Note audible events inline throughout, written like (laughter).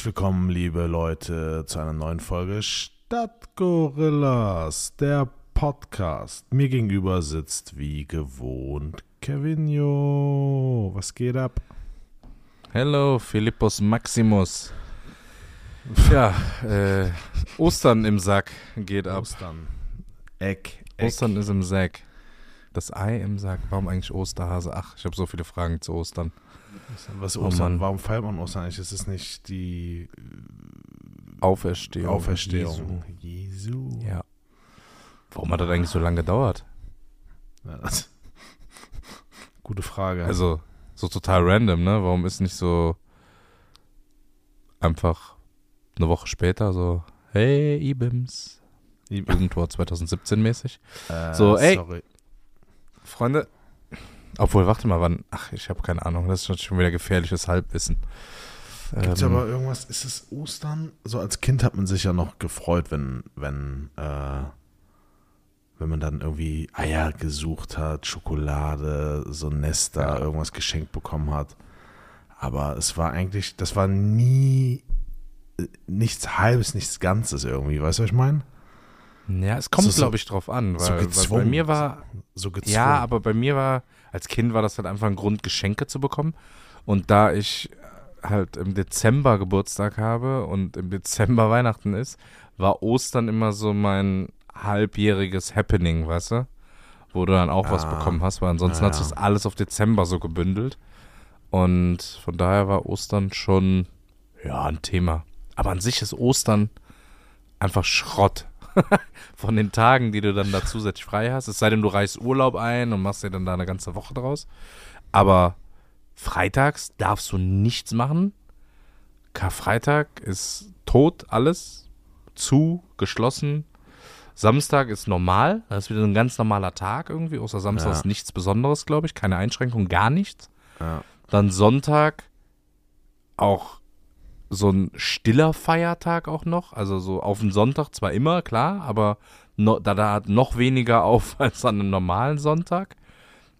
Herzlich willkommen, liebe Leute, zu einer neuen Folge Stadtgorillas, der Podcast. Mir gegenüber sitzt wie gewohnt Kevinio. Was geht ab? Hello, Philippus Maximus. Ja, äh, Ostern im Sack geht ab. Ostern. Eck, Eck. Ostern ist im Sack. Das Ei im Sack. Warum eigentlich Osterhase? Ach, ich habe so viele Fragen zu Ostern. Was Oh Ostern? Mann. Warum feiert man Ostern eigentlich? Ist es nicht die Auferstehung. Auferstehung Jesu? Ja. Warum hat das eigentlich so lange gedauert? Ja, das- (laughs) Gute Frage. Also, so total random, ne? Warum ist nicht so einfach eine Woche später so, hey, Ibims. Irgendwo 2017 mäßig. äh, so, ey. Sorry. Freunde, obwohl, warte mal, wann? Ach, ich habe keine Ahnung. Das ist schon wieder gefährliches Halbwissen. Gibt es Ähm, aber irgendwas, ist es Ostern? So als Kind hat man sich ja noch gefreut, wenn, wenn, äh, wenn man dann irgendwie Eier gesucht hat, Schokolade, so Nester, Ja. irgendwas geschenkt bekommen hat. Aber es war eigentlich, das war nie äh, nichts Halbes, nichts Ganzes irgendwie. Weißt du, was ich meine? Ja, es kommt, So- glaube ich, drauf an. Weil, so weil bei gezwungen. mir war, So gezwungen. ja, aber bei mir war, als Kind war das halt einfach ein Grund, Geschenke zu bekommen. Und da ich halt im Dezember Geburtstag habe und im Dezember (laughs) Weihnachten ist, war Ostern immer so mein halbjähriges Happening, weißt du? Wo du dann auch was Ah. bekommen hast, weil ansonsten Ja, hat sich ja. das alles auf Dezember so gebündelt. Und von daher war Ostern schon, ja, ein Thema. Aber an sich ist Ostern einfach Schrott. (laughs) Von den Tagen, die du dann da zusätzlich frei hast. Es sei denn, du reichst Urlaub ein und machst dir dann da eine ganze Woche draus. Aber freitags darfst du nichts machen. Karfreitag ist tot, alles. Zu, geschlossen. Samstag ist normal. Das ist wieder ein ganz normaler Tag irgendwie. Außer Samstag Ja. ist nichts Besonderes, glaube ich. Keine Einschränkung, gar nichts. Ja. Dann Sonntag auch so ein stiller Feiertag auch noch. Also so auf den Sonntag zwar immer, klar, aber no, da, da hat noch weniger (laughs) auf als an einem normalen Sonntag.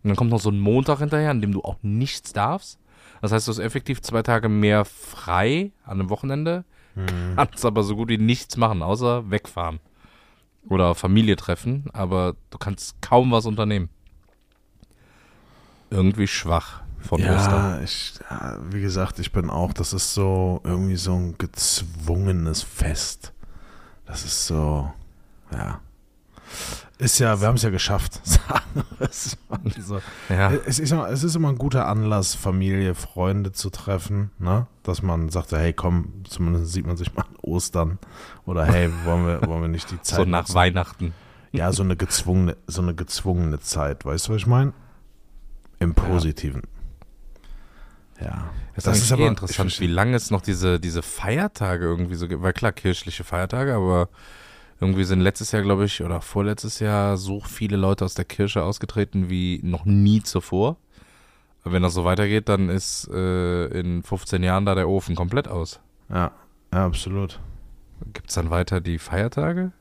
Und dann kommt noch so ein Montag hinterher, an dem du auch nichts darfst. Das heißt, du hast effektiv zwei Tage mehr frei an einem Wochenende, Mhm. kannst aber so gut wie nichts machen, außer wegfahren. Oder Familie treffen, aber du kannst kaum was unternehmen. Irgendwie schwach von Ostern. Ja, ich, ja, wie gesagt, ich bin auch, das ist so irgendwie so ein gezwungenes Fest. Das ist so, ja. Ist ja, wir haben es ja geschafft. (laughs) Es so. Ja. es, ist immer, es ist immer ein guter Anlass, Familie, Freunde zu treffen, ne? Dass man sagt, hey, komm, zumindest sieht man sich mal an Ostern. Oder hey, wollen wir, wollen wir nicht die (laughs) Zeit So nach nutzen? Weihnachten. Ja, so eine gezwungene, so eine gezwungene Zeit, weißt du, was ich meine? Im Positiven. Ja. Das, Das ist, ist aber aber- interessant, wie lange es noch diese, diese Feiertage irgendwie so gibt. Weil klar, kirchliche Feiertage, aber irgendwie sind letztes Jahr, glaube ich, oder vorletztes Jahr so viele Leute aus der Kirche ausgetreten wie noch nie zuvor. Wenn das so weitergeht, dann ist äh, in 15 Jahren da der Ofen komplett aus. Ja, ja, absolut. Gibt es dann weiter die Feiertage?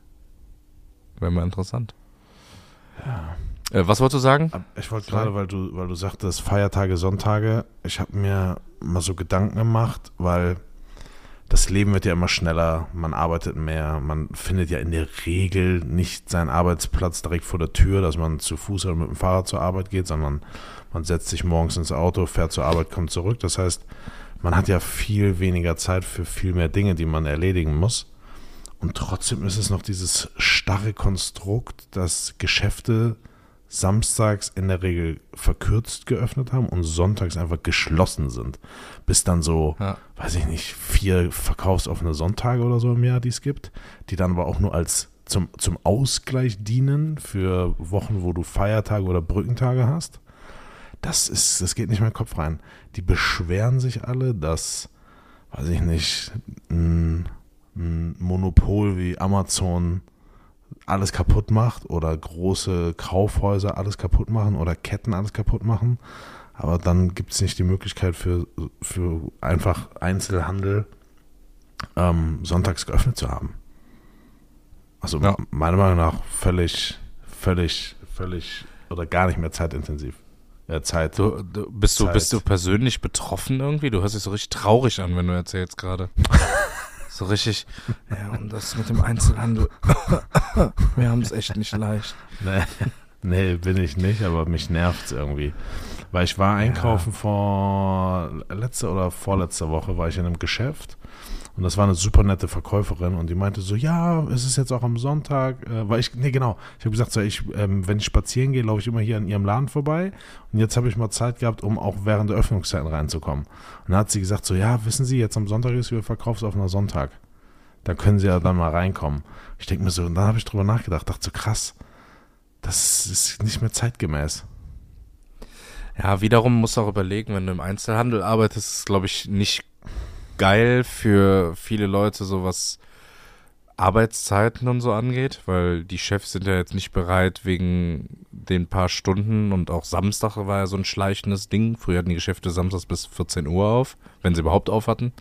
Wäre mal interessant. Ja. Äh, was wolltest du sagen? Ich wollte gerade, weil du, weil du sagtest, Feiertage, Sonntage, ich habe mir mal so Gedanken gemacht, weil das Leben wird ja immer schneller, man arbeitet mehr, man findet ja in der Regel nicht seinen Arbeitsplatz direkt vor der Tür, dass man zu Fuß oder mit dem Fahrrad zur Arbeit geht, sondern man setzt sich morgens ins Auto, fährt zur Arbeit, kommt zurück. Das heißt, man hat ja viel weniger Zeit für viel mehr Dinge, die man erledigen muss. Und trotzdem ist es noch dieses starre Konstrukt, dass Geschäfte samstags in der Regel verkürzt geöffnet haben und sonntags einfach geschlossen sind. Bis dann so, Ja. weiß ich nicht, vier verkaufsoffene Sonntage oder so im Jahr, die es gibt, die dann aber auch nur als zum, zum Ausgleich dienen für Wochen, wo du Feiertage oder Brückentage hast. Das ist, das geht nicht in meinen Kopf rein. Die beschweren sich alle, dass, weiß ich nicht, ein, ein Monopol wie Amazon alles kaputt macht oder große Kaufhäuser alles kaputt machen oder Ketten alles kaputt machen. Aber dann gibt es nicht die Möglichkeit für, für einfach Einzelhandel ähm, sonntags geöffnet zu haben. Also Ja. meiner Meinung nach völlig, völlig, völlig oder gar nicht mehr zeitintensiv. Äh, Zeit. Du, du, bist, du, Zeit. bist du persönlich betroffen irgendwie? Du hörst dich so richtig traurig an, wenn du erzählst gerade. (laughs) so richtig, (laughs) ja, und das mit dem Einzelhandel. (laughs) Wir haben es echt nicht leicht. Nee, nee, bin ich nicht, aber mich nervt's irgendwie. Weil ich war einkaufen vor letzte oder vorletzte Woche war ich in einem Geschäft und das war eine super nette Verkäuferin und die meinte so, ja, es ist jetzt auch am Sonntag, äh, weil ich, nee genau, ich habe gesagt, so, ich, ähm, wenn ich spazieren gehe, laufe ich immer hier an ihrem Laden vorbei und jetzt habe ich mal Zeit gehabt, um auch während der Öffnungszeiten reinzukommen. Und dann hat sie gesagt so, ja, wissen Sie, jetzt am Sonntag ist wieder verkaufsoffener Sonntag. Da können Sie ja dann mal reinkommen. Ich denke mir so, und dann habe ich drüber nachgedacht, dachte so, krass, das ist nicht mehr zeitgemäß. Ja, wiederum musst du auch überlegen, wenn du im Einzelhandel arbeitest, ist glaube ich nicht geil für viele Leute, so was Arbeitszeiten und so angeht, weil die Chefs sind ja jetzt nicht bereit wegen den paar Stunden und auch Samstag war ja so ein schleichendes Ding. Früher hatten die Geschäfte samstags bis 14 Uhr auf, wenn sie überhaupt auf hatten.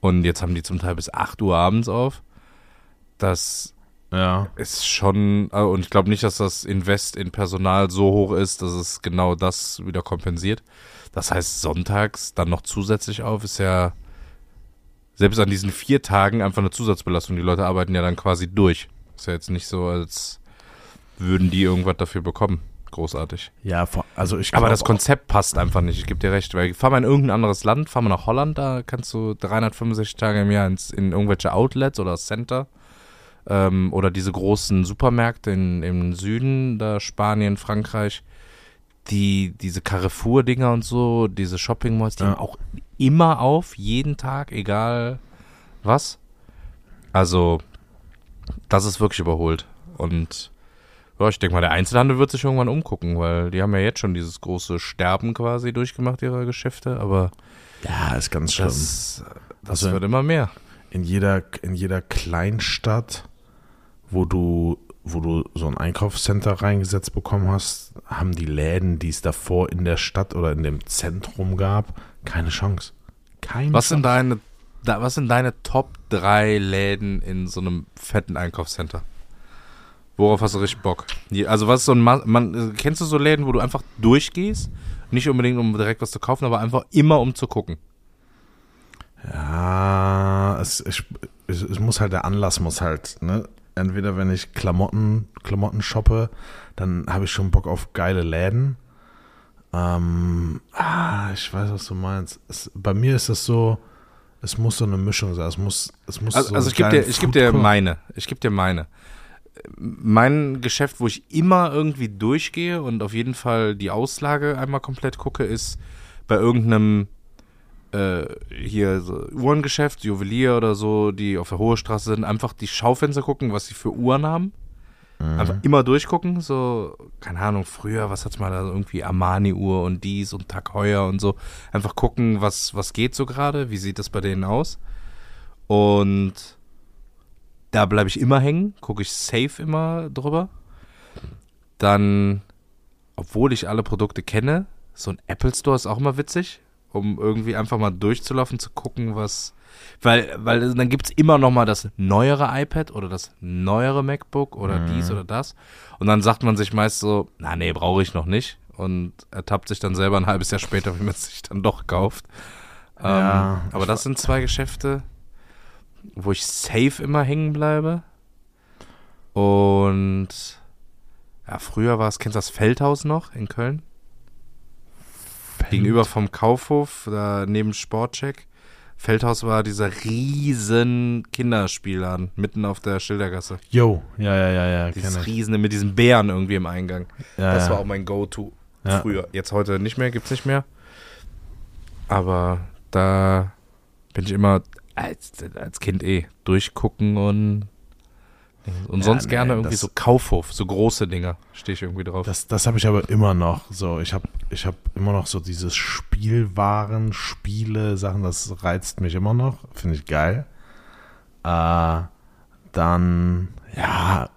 Und jetzt haben die zum Teil bis 8 Uhr abends auf. Das Ja. ist schon, äh, und ich glaube nicht, dass das Invest in Personal so hoch ist, dass es genau das wieder kompensiert. Das heißt, sonntags dann noch zusätzlich auf, ist ja selbst an diesen vier Tagen einfach eine Zusatzbelastung. Die Leute arbeiten ja dann quasi durch. Ist ja jetzt nicht so, als würden die irgendwas dafür bekommen. Großartig. Ja, also ich Aber das Konzept passt einfach nicht. Ich gebe dir recht. Weil fahr mal in irgendein anderes Land, fahr mal nach Holland, da kannst du 365 Tage im Jahr ins, in irgendwelche Outlets oder Center ähm, oder diese großen Supermärkte in, im Süden, da Spanien, Frankreich, die, diese Carrefour-Dinger und so, diese Shopping-Malls, die Ja. haben auch immer auf, jeden Tag, egal was. Also, das ist wirklich überholt. Und ja, ich denke mal, der Einzelhandel wird sich irgendwann umgucken, weil die haben ja jetzt schon dieses große Sterben quasi durchgemacht, ihrer Geschäfte, aber Ja, ist ganz schlimm. das, das Also- wird immer mehr. in jeder, in jeder Kleinstadt, wo du, wo du so ein Einkaufscenter reingesetzt bekommen hast, haben die Läden, die es davor in der Stadt oder in dem Zentrum gab, keine Chance. Keine Was Chance. sind deine, da, was sind deine Top 3 Läden in so einem fetten Einkaufscenter? Worauf hast du richtig Bock? Also was ist so ein, Ma- man, kennst du so Läden, wo du einfach durchgehst? Nicht unbedingt, um direkt was zu kaufen, aber einfach immer um zu gucken. Ja, es, ich, es muss halt, der Anlass muss halt, ne? Entweder wenn ich Klamotten, Klamotten shoppe, dann habe ich schon Bock auf geile Läden. Ähm, ah, ich weiß, was du meinst. Es, bei mir ist es so, es muss so eine Mischung sein. Es muss, es muss Also, so also ich gebe dir, ich geb dir meine. Ich gebe dir meine. Mein Geschäft, wo ich immer irgendwie durchgehe und auf jeden Fall die Auslage einmal komplett gucke, ist bei irgendeinem äh, hier so Uhrengeschäft, Juwelier oder so, die auf der Hohe Straße sind, einfach die Schaufenster gucken, was sie für Uhren haben. Einfach immer durchgucken, so, keine Ahnung, früher, was hat's mal da, irgendwie Armani-Uhr und dies und Tag Heuer und so. Einfach gucken, was, was geht so gerade, wie sieht das bei denen aus. Und da bleibe ich immer hängen, gucke ich safe immer drüber. Dann, obwohl ich alle Produkte kenne, so ein Apple Store ist auch immer witzig, um irgendwie einfach mal durchzulaufen, zu gucken, was. Weil, weil dann gibt es immer noch mal das neuere iPad oder das neuere MacBook oder dies oder das. Und dann sagt man sich meist so, na nee, brauche ich noch nicht. Und ertappt sich dann selber ein halbes Jahr später, wie man es (laughs) sich dann doch kauft. Ja, ähm, aber das sind zwei Geschäfte, wo ich safe immer hängen bleibe. Und ja, früher war es, kennst du das Feldhaus noch in Köln? Gegenüber vom Kaufhof, da neben Sportcheck. Feldhaus war dieser riesen Kinderspielladen mitten auf der Schildergasse. Yo, ja, ja, ja, ja, Dieses riesene mit diesen Bären irgendwie im Eingang. Ja, das war auch mein Go-To Ja. früher. Jetzt heute nicht mehr, gibt's nicht mehr. Aber da bin ich immer als, als Kind eh durchgucken und und Ja, sonst nee, gerne irgendwie so Kaufhof, so große Dinger, stehe ich irgendwie drauf. Das, das habe ich aber immer noch. So, ich habe ich hab immer noch so dieses Spielwaren, Spiele, Sachen, das reizt mich immer noch. Finde ich geil. Äh, dann, ja.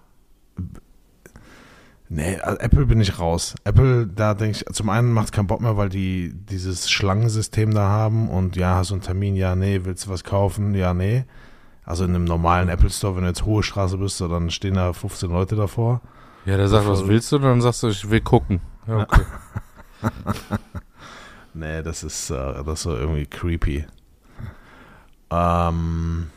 Nee, also Apple bin ich raus. Apple, da denke ich, zum einen macht es keinen Bock mehr, weil die dieses Schlangensystem da haben und ja, hast du einen Termin, ja, nee, willst du was kaufen, ja, nee. Also in einem normalen Apple Store, wenn du jetzt hohe Straße bist, dann stehen da 15 Leute davor. ja, der sagt, was willst du? Und dann sagst du, ich will gucken. Ja, okay. (laughs) (laughs) nee, das ist, äh, das ist so irgendwie creepy. Ähm,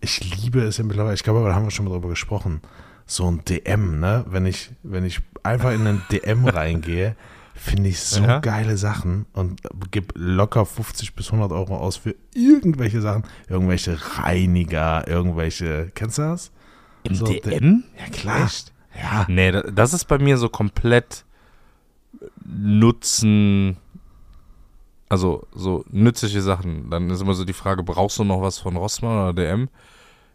ich liebe es ja mittlerweile, ich glaube, da haben wir schon mal drüber gesprochen, so ein DM, ne? Wenn ich, wenn ich einfach in einen DM (laughs) reingehe, finde ich so Ja. geile Sachen und gebe locker 50 bis 100 Euro aus für irgendwelche Sachen, irgendwelche Reiniger, irgendwelche, kennst du das? Im So, DM? Ja, klar. Echt? Ja. Nee, da- das ist bei mir so komplett Nutzen, also so nützliche Sachen. Dann ist immer so die Frage, brauchst du noch was von Rossmann oder DM?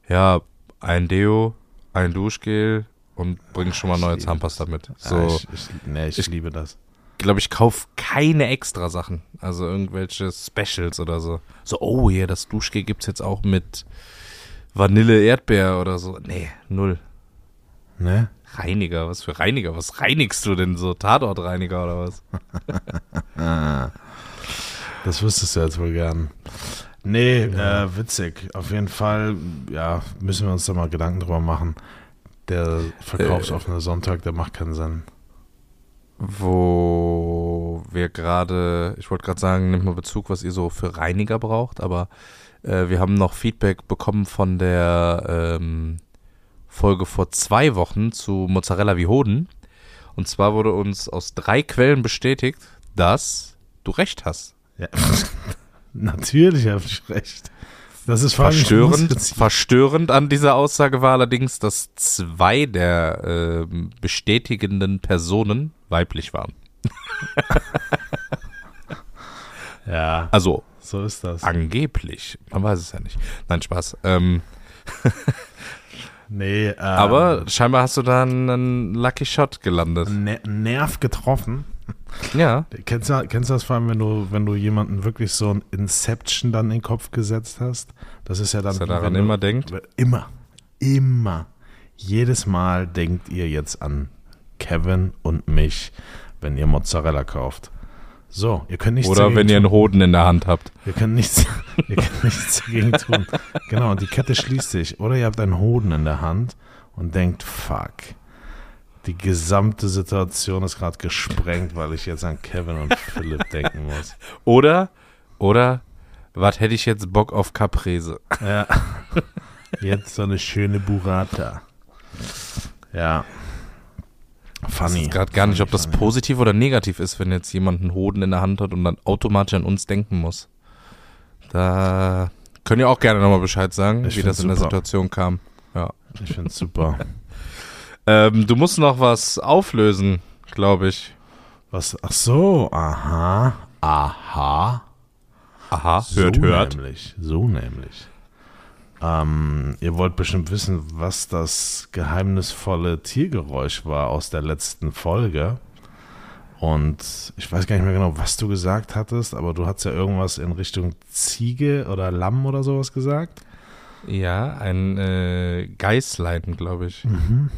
Ja, ein Deo, ein Duschgel und bring schon mal neue Zahnpasta mit. So. Ich, ich, nee, ich- liebe das. Glaube ich, kauf keine extra Sachen. Also irgendwelche Specials oder so. So, oh, hier, das Duschgel gibt's jetzt auch mit Vanille Erdbeer oder so. Nee, null. Ne? Reiniger, was für Reiniger? Was reinigst du denn so? Tatortreiniger oder was? (laughs) Das wüsstest du jetzt wohl gern. Nee, äh, witzig. Auf jeden Fall, ja, müssen wir uns da mal Gedanken drüber machen. Der verkaufsoffene Sonntag, der macht keinen Sinn. Wo wir gerade, ich wollte gerade sagen, nimmt mal Bezug, was ihr so für Reiniger braucht, aber äh, wir haben noch Feedback bekommen von der ähm, Folge vor zwei Wochen zu Mozzarella wie Hoden. Und zwar wurde uns aus drei Quellen bestätigt, dass du recht hast. Ja. (laughs) Natürlich habe ich recht. Das ist Verstörend, verstörend an dieser Aussage war allerdings, dass zwei der ähm, bestätigenden Personen weiblich waren. (laughs) Ja, Also so ist das. angeblich. Man weiß es ja nicht. Nein, Spaß. Ähm, (laughs) Nee, ähm, aber scheinbar hast du da einen Lucky Shot gelandet. ne Nerv getroffen. Ja. Kennst du, kennst du das vor allem, wenn du, wenn du jemanden wirklich so ein Inception dann in den Kopf gesetzt hast? Das ist ja dann. Dass er daran du- immer denkt. Immer. Immer. Jedes Mal denkt ihr jetzt an Kevin und mich, wenn ihr Mozzarella kauft. So, ihr könnt nichts Oder wenn ihr tun. einen Hoden in der Hand habt. Ihr könnt nichts, (laughs) ihr könnt nichts dagegen tun. Genau, und die Kette schließt sich. Oder ihr habt einen Hoden in der Hand und denkt, fuck, die gesamte Situation ist gerade gesprengt, weil ich jetzt an Kevin und Philipp (laughs) denken muss. Oder, oder, was hätte ich jetzt Bock auf Caprese? Ja. Jetzt so eine schöne Burrata. Ja. Ich Funny. weiß gerade gar nicht, ob das Funny. positiv oder negativ ist, wenn jetzt jemand einen Hoden in der Hand hat und dann automatisch an uns denken muss. Da könnt ihr auch gerne nochmal Bescheid sagen, Ich wie das find's in der super. Situation kam. Ich finde es super. Ähm, du musst noch was auflösen, glaube ich. Was? Ach so, aha. Aha. Aha, so nämlich. So nämlich. Ähm, ihr wollt bestimmt wissen, was das geheimnisvolle Tiergeräusch war aus der letzten Folge. Und ich weiß gar nicht mehr genau, was du gesagt hattest, aber du hast ja irgendwas in Richtung Ziege oder Lamm oder sowas gesagt. Ja, ein äh, Geißlein, glaube ich.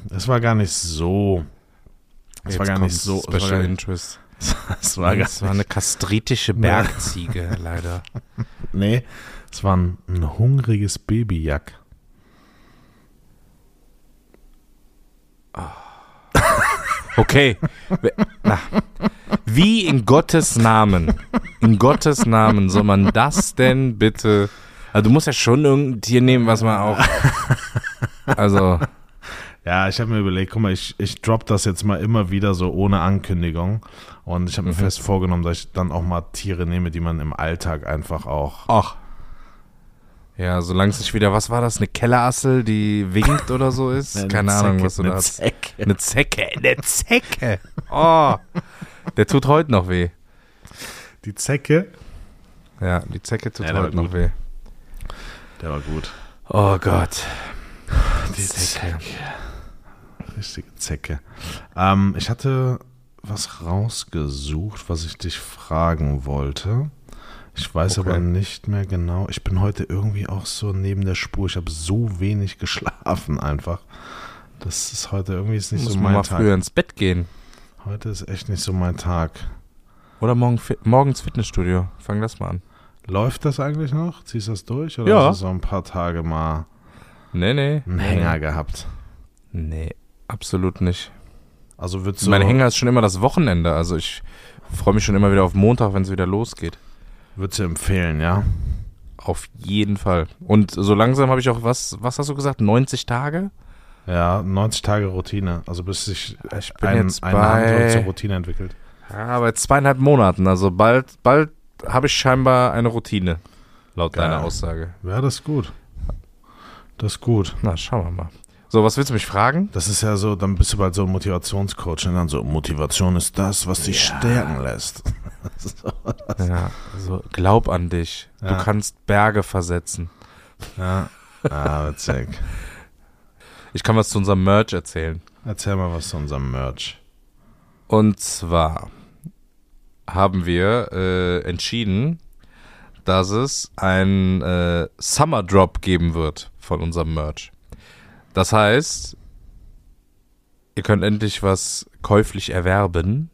Das war gar nicht so. Das war Jetzt gar kommt nicht so. Das war, Special gar nicht, Interest. (laughs) das war gar das war eine kastritische Bergziege, (laughs) leider. Nee, es war ein, ein hungriges Babyjack. Okay. Na, Wie in Gottes Namen, in Gottes Namen soll man das denn bitte. Also du musst ja schon irgendein Tier nehmen, was man auch. (laughs) Also, Ja, ich habe mir überlegt, guck mal, ich, ich drop das jetzt mal immer wieder so ohne Ankündigung. Und ich habe mir fest vorgenommen, dass ich dann auch mal Tiere nehme, die man im Alltag einfach auch. ach. Ja, solange es nicht wieder, was war das, eine Kellerassel, die winkt oder so ist? (laughs) Eine Keine Ahnung, Zecke, was du eine da hast. Zecke. Eine Zecke, eine (laughs) Zecke. Oh, der tut heute noch weh. Die Zecke, Ja, die Zecke tut Ja, heute noch gut. weh. Der war gut. Oh Gott. Die Zecke. Richtige Zecke. Ähm, ich hatte was rausgesucht, was ich dich fragen wollte. Ich weiß Okay. aber nicht mehr genau. Ich bin heute irgendwie auch so neben der Spur. Ich habe so wenig (laughs) geschlafen einfach. Das ist heute irgendwie ist nicht Muss so mein mal Tag. früher ins Bett gehen. Heute ist echt nicht so mein Tag. Oder morgen, morgens Fitnessstudio. Fang das mal an. Läuft das eigentlich noch? Ziehst du das durch? Oder Ja. hast du so ein paar Tage mal Nee, nee. einen Hänger gehabt? Nee, absolut nicht. Also würdest du. Mein Hänger ist schon immer das Wochenende. Also ich freue mich schon immer wieder auf Montag, wenn es wieder losgeht. Würdest du empfehlen, ja? Auf jeden Fall. Und so langsam habe ich auch was, was hast du gesagt? 90 Tage? Ja, 90 Tage Routine. Also bis sich Ich bin ein, jetzt eine bei, Routine entwickelt. ja, bei zweieinhalb Monaten. Also bald, bald habe ich scheinbar eine Routine, laut Geil. deiner Aussage. Ja, das ist gut. Das ist gut. Na, schauen wir mal. So, was willst du mich fragen? Das ist ja so, dann bist du bald so ein Motivationscoach und dann so, Motivation ist das, was dich stärken lässt. (laughs) Ja, also glaub an dich. Du Ja. kannst Berge versetzen. Ja. Ah, witzig. Ich kann was zu unserem Merch erzählen. Erzähl mal was zu unserem Merch. Und zwar haben wir äh, entschieden, dass es ein äh, Summer Drop geben wird von unserem Merch. Das heißt, ihr könnt endlich was käuflich erwerben.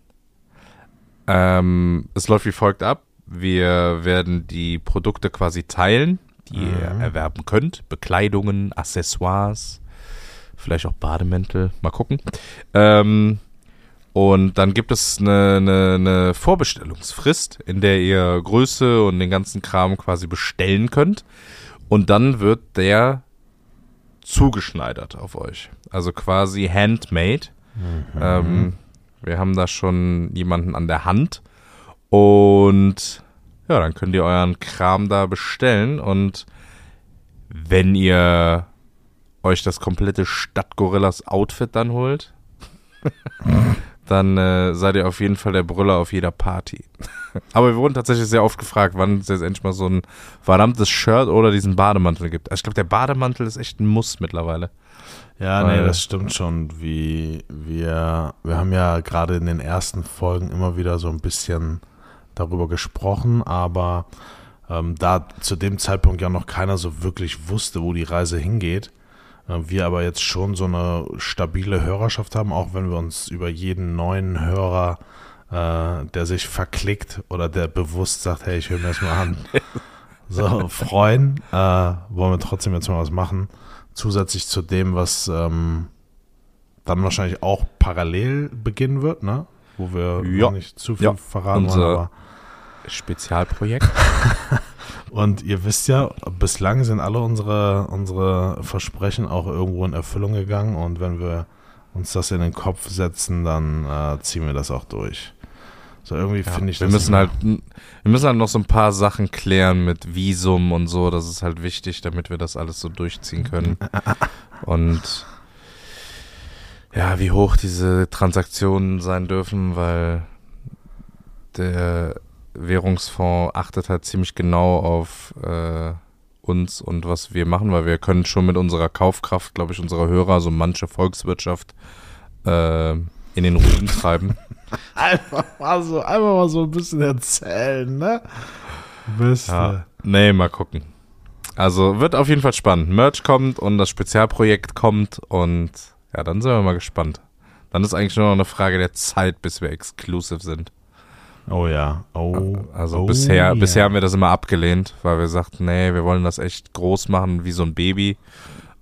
Ähm, es läuft wie folgt ab. Wir werden die Produkte quasi teilen, die ihr Mhm. erwerben könnt. Bekleidungen, Accessoires, vielleicht auch Bademäntel. Mal gucken. Ähm, und dann gibt es eine, eine, eine Vorbestellungsfrist, in der ihr Größe und den ganzen Kram quasi bestellen könnt. Und dann wird der zugeschneidert auf euch. Also quasi handmade. Ähm, wir haben da schon jemanden an der Hand. Und ja, dann könnt ihr euren Kram da bestellen. Und wenn ihr euch das komplette Stadtgorillas Outfit dann holt, (laughs) dann äh, seid ihr auf jeden Fall der Brüller auf jeder Party. (laughs) Aber wir wurden tatsächlich sehr oft gefragt, wann es jetzt endlich mal so ein verdammtes Shirt oder diesen Bademantel gibt. Also ich glaube, der Bademantel ist echt ein Muss mittlerweile. Ja, Weil- nee, das stimmt schon. Wie wir, wir haben ja gerade in den ersten Folgen immer wieder so ein bisschen darüber gesprochen, aber ähm, da zu dem Zeitpunkt ja noch keiner so wirklich wusste, wo die Reise hingeht, wir aber jetzt schon so eine stabile Hörerschaft haben, auch wenn wir uns über jeden neuen Hörer, äh, der sich verklickt oder der bewusst sagt, hey, ich höre mir das mal an, (laughs) so freuen, äh, wollen wir trotzdem jetzt mal was machen zusätzlich zu dem, was ähm, dann wahrscheinlich auch parallel beginnen wird, ne? Wo wir Ja. nicht zu viel Ja. verraten Unser- wollen. Aber Spezialprojekt. (laughs) und ihr wisst ja, bislang sind alle unsere, unsere Versprechen auch irgendwo in Erfüllung gegangen und wenn wir uns das in den Kopf setzen, dann äh, ziehen wir das auch durch. So irgendwie Ja, finde ich wir das müssen halt, wir müssen halt noch so ein paar Sachen klären mit Visum und so. Das ist halt wichtig, damit wir das alles so durchziehen können. (laughs) Und ja, wie hoch diese Transaktionen sein dürfen, weil der Währungsfonds achtet halt ziemlich genau auf äh, uns und was wir machen, weil wir können schon mit unserer Kaufkraft, glaube ich, unserer Hörer so manche Volkswirtschaft äh, in den Ruin treiben. (laughs) einfach mal so, einfach mal so ein bisschen erzählen, ne? Bist Ja. Nee, mal gucken. Also wird auf jeden Fall spannend. Merch kommt und das Spezialprojekt kommt und ja, dann sind wir mal gespannt. Dann ist eigentlich nur noch eine Frage der Zeit, bis wir exclusive sind. Oh ja. Oh. Also oh bisher, ja. bisher haben wir das immer abgelehnt, weil wir sagten, nee, wir wollen das echt groß machen wie so ein Baby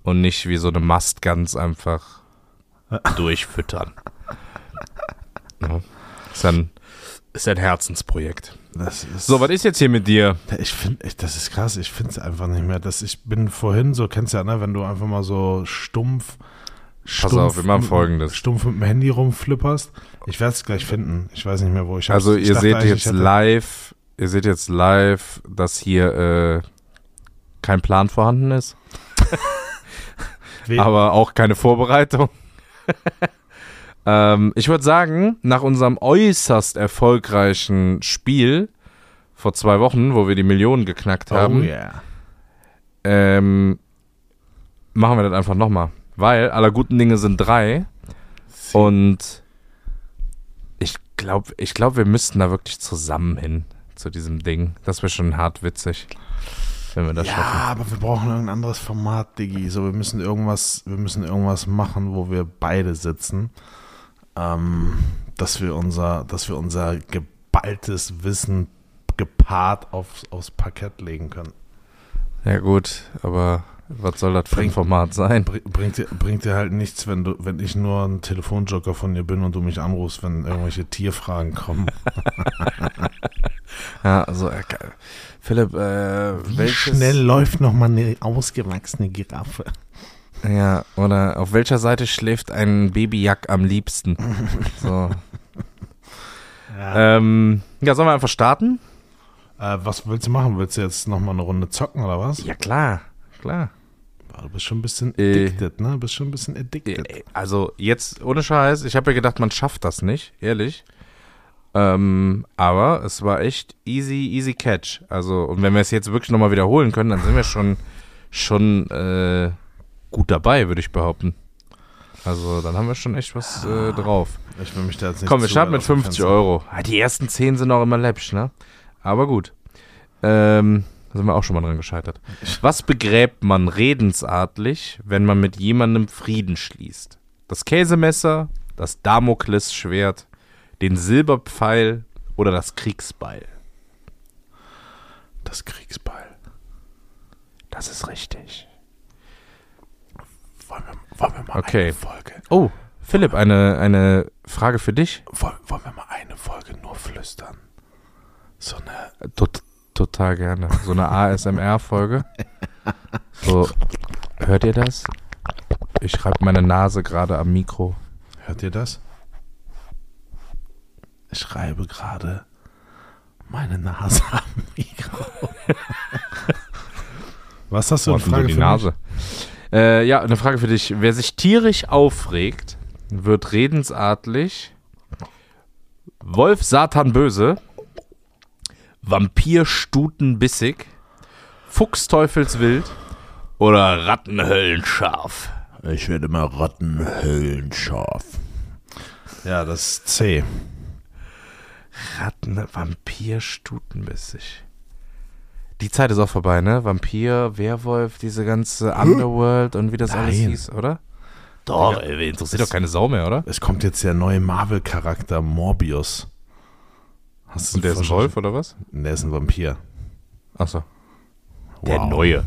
und nicht wie so eine Mastgans einfach (laughs) durchfüttern. Ja. Ist ein, ist ein Herzensprojekt. Ist So, was ist jetzt hier mit dir? Ich finde, das ist krass, ich finde es einfach nicht mehr. Das, ich bin vorhin so, kennst du ja, ne, wenn du einfach mal so stumpf. Pass auf, wir machen Folgendes. Stumpf mit dem Handy rumflipperst. Ich werde es gleich finden. Ich weiß nicht mehr, wo ich Also ihr seht jetzt live, ihr seht jetzt live, dass hier äh, kein Plan vorhanden ist, aber auch keine Vorbereitung. (laughs) ähm, ich würde sagen, nach unserem äußerst erfolgreichen Spiel vor zwei Wochen, wo wir die Millionen geknackt Oh haben, yeah. ähm, machen wir das einfach nochmal. Weil aller guten Dinge sind drei. Und ich glaube, ich glaub, wir müssten da wirklich zusammen hin zu diesem Ding. Das wäre schon hart witzig, wenn wir das Ja, schaffen. aber wir brauchen irgendein anderes Format, Diggi. So, wir müssen irgendwas, wir müssen irgendwas machen, wo wir beide sitzen. Ähm, dass wir unser, dass wir unser geballtes Wissen gepaart aufs, aufs Parkett legen können. Ja gut, aber Was soll das für ein Format sein? Br bringt, dir, bringt dir halt nichts, wenn du, wenn ich nur ein Telefonjoker von dir bin und du mich anrufst, wenn irgendwelche Tierfragen kommen. (laughs) Ja, also äh, Philipp, äh, Wie welches, schnell läuft noch mal eine ausgewachsene Giraffe? Ja, oder auf welcher Seite schläft ein Babyjack am liebsten? (laughs) So. Ja. Ähm, ja, sollen wir einfach starten? Äh, was willst du machen? Willst du jetzt noch mal eine Runde zocken oder was? Ja, klar, klar. Du bist schon ein bisschen Äh. addicted, ne? Du bist schon ein bisschen addicted. Äh, Also jetzt ohne Scheiß, ich habe ja gedacht, man schafft das nicht, ehrlich. Ähm, aber es war echt easy, easy catch. Also, und wenn wir es jetzt wirklich nochmal wiederholen können, dann sind wir schon, schon äh, gut dabei, würde ich behaupten. Also, dann haben wir schon echt was äh, drauf. Ich will mich da jetzt nicht Komm, wir starten mit aus dem 50 Fenster- Euro. Ah, Die ersten 10 sind auch immer läppsch, ne? Aber gut. Ähm, da sind wir auch schon mal dran gescheitert. Was begräbt man redensartlich, wenn man mit jemandem Frieden schließt? Das Käsemesser, das Damoklesschwert, den Silberpfeil oder das Kriegsbeil? Das Kriegsbeil. Das ist richtig. Wollen wir, wollen wir mal Okay. eine Folge? Oh, Philipp, eine, eine Frage für dich. Wollen, wollen wir mal eine Folge nur flüstern? So eine. Tot, total gerne. So eine ASMR-Folge. So, hört ihr das? Ich reibe meine Nase gerade am Mikro. Hört ihr das? Ich schreibe gerade meine Nase am Mikro. (laughs) Was hast du eine Frage die für Nase. Äh, ja, eine Frage für dich. Wer sich tierisch aufregt, wird redensartlich Wolf Satan böse, Vampir Stutenbissig, Fuchsteufelswild oder Rattenhöllenscharf? Ich werde immer Rattenhöllenscharf. Ja, das ist C. Ratten, Vampir Stutenbissig. Die Zeit ist auch vorbei, ne? Vampir, Werwolf, diese ganze Underworld und wie das alles Nein. hieß, oder? Doch, ey, interessiert doch keine Sau mehr, oder? Es kommt jetzt der neue Marvel-Charakter Morbius. Hast Und der ist ein? Wolf, oder was? Der ist ein Vampir. Achso. Wow.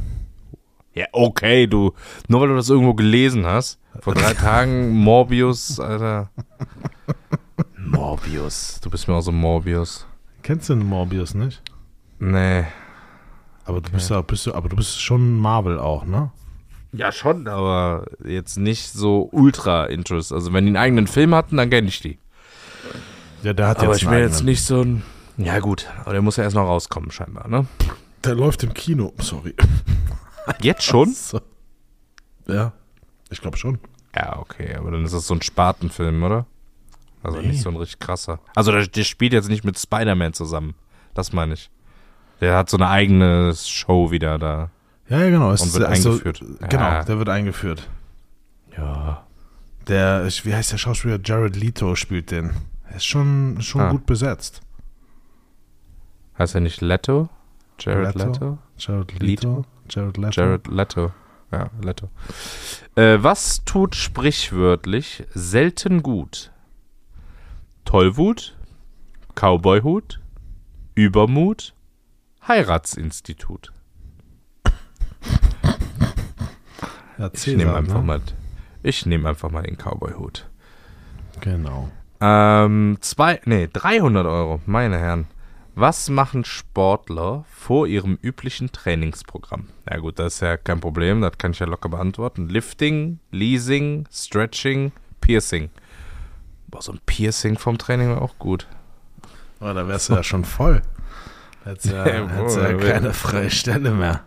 Ja, okay, du. Nur weil du das irgendwo gelesen hast. Vor drei (laughs) Tagen Morbius, Alter. (laughs) Morbius. Du bist mir auch so Morbius. Kennst du den Morbius nicht? Nee. Aber du bist ja, bist du, aber du bist schon Marvel auch, ne? Ja, schon, aber jetzt nicht so ultra interest. Also, wenn die einen eigenen Film hatten, dann kenne ich die. Ja, der hat aber jetzt ich bin jetzt nicht so ein. Ja, gut. Aber der muss ja erst noch rauskommen, scheinbar, ne? Der läuft im Kino. Sorry. (laughs) Jetzt schon? (laughs) So. Ja, ich glaube schon. Ja, okay, aber dann ist das so ein Spatenfilm, oder? Also Nee. nicht so ein richtig krasser. Also der, der spielt jetzt nicht mit Spider-Man zusammen. Das meine ich. Der hat so eine eigene Show wieder da. Ja, ja, genau. Es Und wird also- eingeführt. Genau, Ja. der wird eingeführt. Ja. Der, wie heißt der Schauspieler? Jared Leto spielt den. Er ist schon, schon Ah. gut besetzt. Heißt er nicht Leto? Jared Leto? Leto? Jared Leto. Jared Leto. Jared Leto. Ja, Leto. Äh, was tut sprichwörtlich selten gut? Tollwut? Cowboyhut? Übermut? Heiratsinstitut? Ja, Ich nehme einfach ne? mal, ich nehme einfach mal den Cowboy-Hut. Genau. Ähm, zwei, nee, 300 Euro, meine Herren. Was machen Sportler vor ihrem üblichen Trainingsprogramm? Ja gut, das ist ja kein Problem, das kann ich ja locker beantworten. Lifting, Leasing, Stretching, Piercing. Boah, so ein Piercing vom Training wäre auch gut. Oh, da wärst du ja schon voll. Hättest ja, (laughs) Ja, hättest ja keine freie Stelle mehr.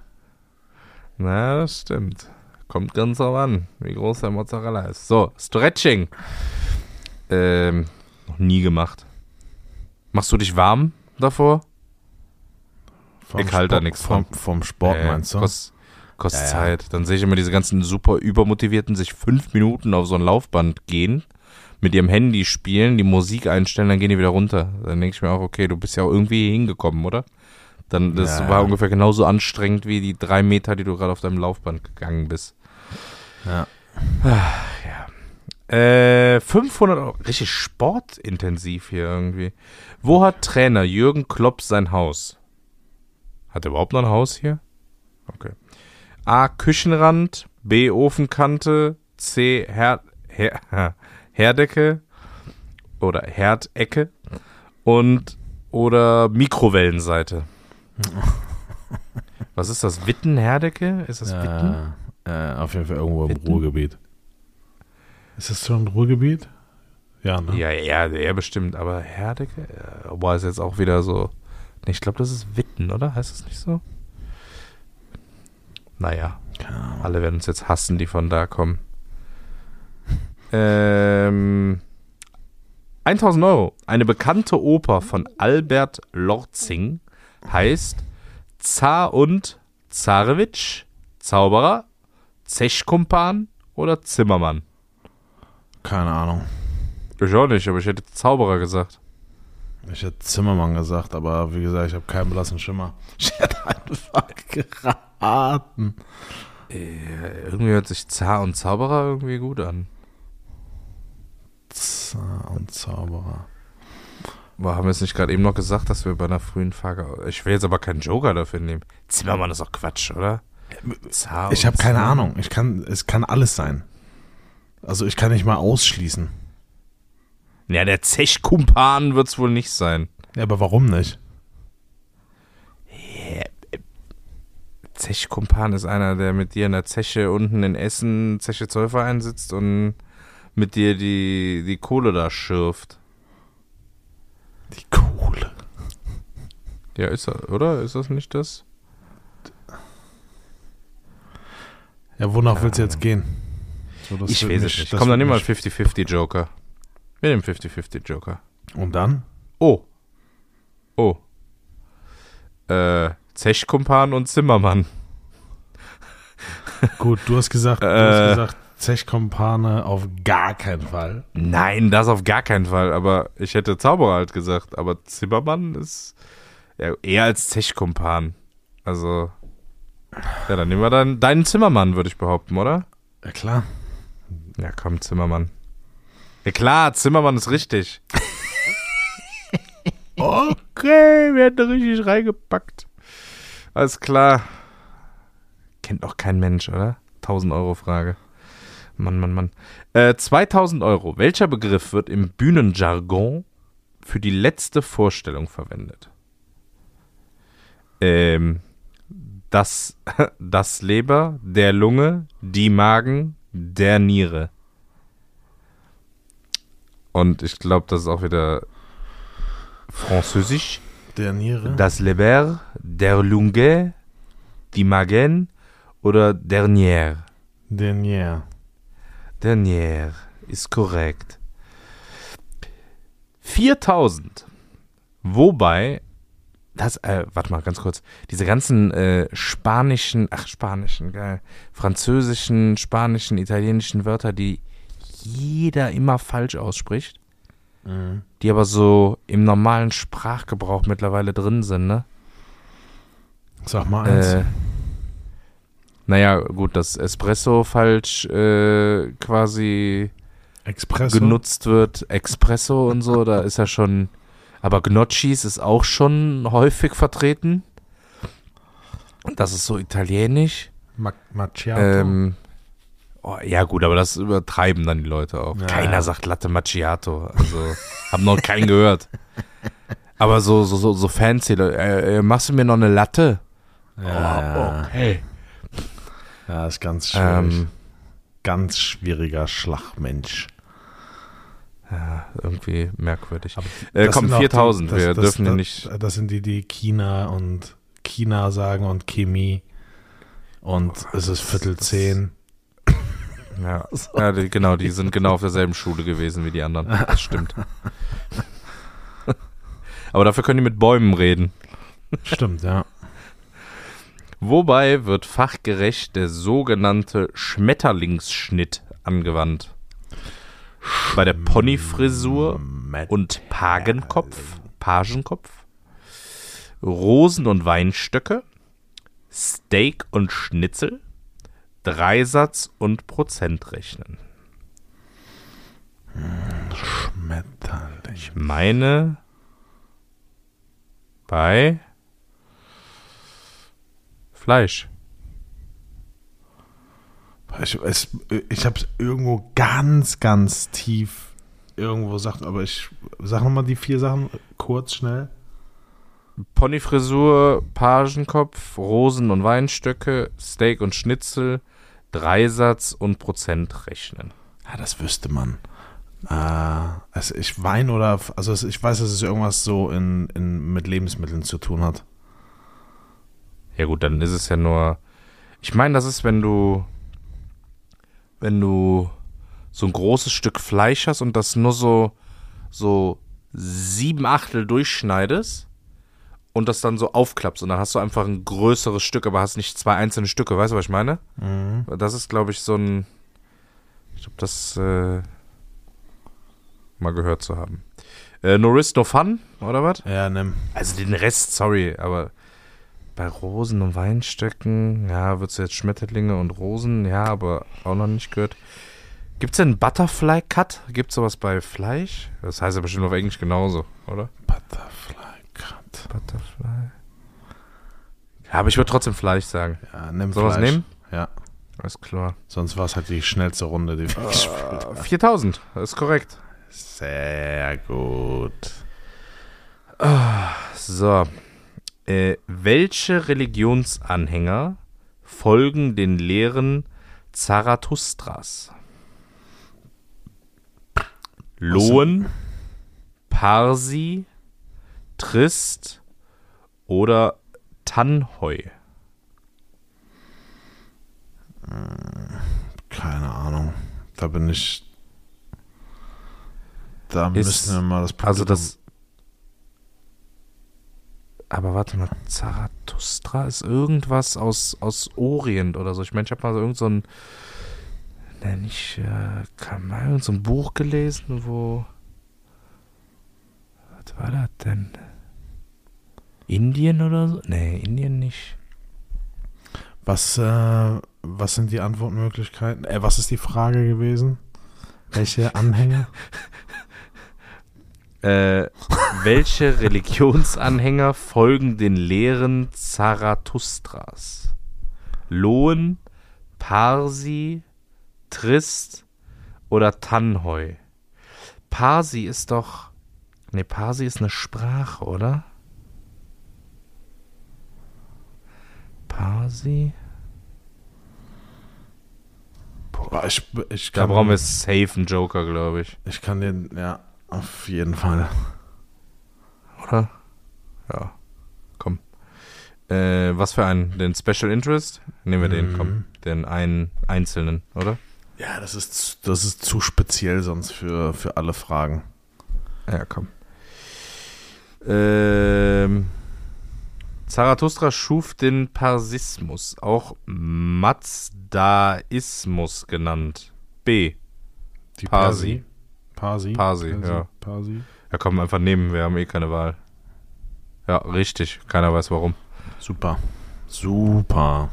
Na, das stimmt. Kommt ganz drauf an, wie groß der Mozzarella ist. So, Stretching. Ähm, noch nie gemacht. Machst du dich warm davor? Vom Ich halte da nix vom, vom Sport Äh, meinst du? Kost, kostet Ja, ja. Zeit. Dann sehe ich immer diese ganzen super übermotivierten sich fünf Minuten auf so ein Laufband gehen, mit ihrem Handy spielen, die Musik einstellen, dann gehen die wieder runter. Dann denke ich mir auch, okay, du bist ja auch irgendwie hingekommen, oder? Dann, das Ja, war ja. ungefähr genauso anstrengend wie die drei Meter, die du gerade auf deinem Laufband gegangen bist. Ja. Äh, 500 Euro. Richtig sportintensiv hier irgendwie. Wo hat Trainer Jürgen Klopp sein Haus? Hat er überhaupt noch ein Haus hier? Okay. A. Küchenrand, B. Ofenkante, C. Herd, Her, (laughs) Herdecke oder Herdecke und oder Mikrowellenseite. (laughs) Was ist das? Witten, Herdecke? Ist das Witten? Äh, äh, auf jeden Fall irgendwo im Witten? Ruhrgebiet. Ist das schon ein Ruhrgebiet? Ja, ne? Ja, ja, ja, bestimmt. Aber Herdecke? Boah, ist jetzt auch wieder so. Ich glaube, das ist Witten, oder? Heißt das nicht so? Naja, alle werden uns jetzt hassen, die von da kommen. (laughs) Ähm, 1000 Euro. Eine bekannte Oper von Albert Lorzing heißt Zar und Zarewitsch, Zauberer, Zechkumpan oder Zimmermann. Keine Ahnung. Ich auch nicht, aber ich hätte Zauberer gesagt. Ich hätte Zimmermann gesagt, aber wie gesagt, ich habe keinen blassen Schimmer. (laughs) Ich hätte einfach geraten. Äh, irgendwie hört sich Zar und Zauberer irgendwie gut an. Zar und Zauberer. Boah, haben wir es nicht gerade eben noch gesagt, dass wir bei einer frühen Frage. Ich will jetzt aber keinen Joker dafür nehmen. Zimmermann ist doch Quatsch, oder? Zar Ich habe keine. Ahnung. Ich kann, es kann alles sein. Also ich kann nicht mal ausschließen. Ja, der Zechkumpan wird es wohl nicht sein. Ja, aber warum nicht? Zechkumpan ist einer, der mit dir in der Zeche unten in Essen, Zeche Zollverein sitzt und mit dir die, die Kohle da schürft. Die Kohle. Ja, ist er, oder? Ist das nicht das? Ja, wonach willst du jetzt gehen? So, ich weiß es nicht. das Komm, dann mich- 50-50 Joker. Wir nehmen 50-50 Joker. Und dann? Oh. Oh. Äh, Zechkumpan und Zimmermann. (laughs) Gut, du hast gesagt, du Äh. hast gesagt, Zechkompane auf gar keinen Fall. Nein, das auf gar keinen Fall. Aber ich hätte Zauberer halt gesagt. Aber Zimmermann ist ja, eher als Zechkumpan. Also, ja, dann nehmen wir dann deinen Zimmermann, würde ich behaupten, oder? Ja klar. Ja, komm, Zimmermann. Ja klar, Zimmermann ist richtig. (laughs) okay, wir hätten richtig reingepackt. Alles klar. Kennt doch kein Mensch, oder? 1000 Euro Frage. Mann, Mann, Mann. Äh, 2000 Euro. Welcher Begriff wird im Bühnenjargon für die letzte Vorstellung verwendet? Ähm, das, (laughs) das Leber, der Lunge, die Magen, der Niere. Und ich glaube, das ist auch wieder französisch. Der Niere. Das Leber, der Lunge, die Magen oder dernière. Der Niere. Dernière ist korrekt. 4000. Wobei, das, äh, warte mal ganz kurz. Diese ganzen äh, spanischen, ach, spanischen, geil, französischen, spanischen, italienischen Wörter, die jeder immer falsch ausspricht, Mhm. die aber so im normalen Sprachgebrauch mittlerweile drin sind, ne? Sag mal eins. Äh, naja, gut, dass Espresso falsch äh, quasi Expresso. genutzt wird, Espresso und so, da ist ja schon. Aber Gnocchis ist auch schon häufig vertreten. Das ist so italienisch. Ma Macchiato. Ähm, oh, ja, gut, aber das übertreiben dann die Leute auch. Ja, Keiner ja. sagt Latte Macchiato. Also, hab noch keinen gehört. Aber so, so, so, so fancy. Äh, äh, machst du mir noch eine Latte? ja, ja. okay. ja, ist ganz schwierig. Ähm, ganz schwieriger Schlagmensch. Ja, irgendwie merkwürdig. Äh, komm, sind auch 4000. die- das- Wir das- dürfen das- nicht. Das sind die, die China und China sagen und Chemie. Und es ist Viertel zehn. Ja, (laughs) (laughs) ja die, genau, die sind genau auf derselben Schule gewesen wie die anderen. Das stimmt. (laughs) Aber dafür können die mit Bäumen reden. Stimmt, ja. Wobei wird fachgerecht der sogenannte Schmetterlingsschnitt angewandt. Bei der Ponyfrisur und Pagenkopf, Pagenkopf, Rosen- und Weinstöcke, Steak und Schnitzel, Dreisatz und Prozentrechnen. Schmetterling. Ich meine bei Fleisch. Ich, es, ich habe es irgendwo ganz, ganz tief irgendwo sagt, aber ich sag nochmal die vier Sachen kurz, schnell. Ponyfrisur, Pagenkopf, Rosen und Weinstöcke, Steak und Schnitzel, Dreisatz und Prozent rechnen. Ja, das wüsste man. Äh, also ich Wein oder, also ich weiß, dass es irgendwas so in, in, mit Lebensmitteln zu tun hat. Ja gut, dann ist es ja nur. Ich meine, das ist, wenn du, wenn du so ein großes Stück Fleisch hast und das nur so, so sieben Achtel durchschneidest und das dann so aufklappst und dann hast du einfach ein größeres Stück, aber hast nicht zwei einzelne Stücke. Weißt du, was ich meine? Mhm. Das ist, glaube ich, so ein. Ich glaube, das äh, mal gehört zu haben. Äh, no Risk, No Fun, oder was? Ja, nimm. Also den Rest, sorry, aber bei Rosen und Weinstöcken, ja, würdest du jetzt Schmetterlinge und Rosen, ja, aber auch noch nicht gehört. Gibt es denn Butterfly Cut? Gibt es sowas bei Fleisch? Das heißt ja bestimmt auf Englisch genauso, oder? Butterfly Cut. Butterfly. Ja, aber ich würde trotzdem Fleisch sagen. Ja, nimm Soll Fleisch. nehmen? Ja. Alles klar. Sonst war es halt die schnellste Runde, die wir gespielt haben. 4000, das ist korrekt. Sehr gut. So. Äh, welche Religionsanhänger folgen den Lehren Zarathustras? Lohen, Parsi, Trist oder Tanheu? Keine Ahnung. Da bin ich. Da müssen wir mal das Also das. Aber warte mal, Zarathustra ist irgendwas aus, aus Orient oder so. Ich meine, ich habe mal so irgend so ein. Ne, nicht. Äh, kann mal irgend so ein Buch gelesen, wo. Was war das denn? Indien oder so? Nee, Indien nicht. Was, äh, was sind die Antwortmöglichkeiten? Äh, was ist die Frage gewesen? Welche Anhänger? (laughs) Äh, welche Religionsanhänger folgen den Lehren Zarathustras? Lohen, Parsi, Trist oder Tanheu? Parsi ist doch. Ne, Parsi ist eine Sprache, oder? Parsi? Boah, ich, ich Da kann, brauchen wir safe einen Joker, glaube ich. Ich kann den, ja, auf jeden Fall. Oder? Ja. Komm. Äh, was für einen? Den Special Interest? Nehmen wir den, Mhm. komm. Den einen einzelnen, oder? Ja, das ist, zu- das ist zu speziell sonst für, für alle Fragen. Ja, komm. Ähm, Zarathustra schuf den Parsismus, auch Mazdaismus genannt. B. Die Parsi. Parsi. Parsi, Parsi, ja. Parsi. Ja, komm, einfach nehmen, wir haben eh keine Wahl. Ja, richtig. Keiner weiß warum. Super. Super.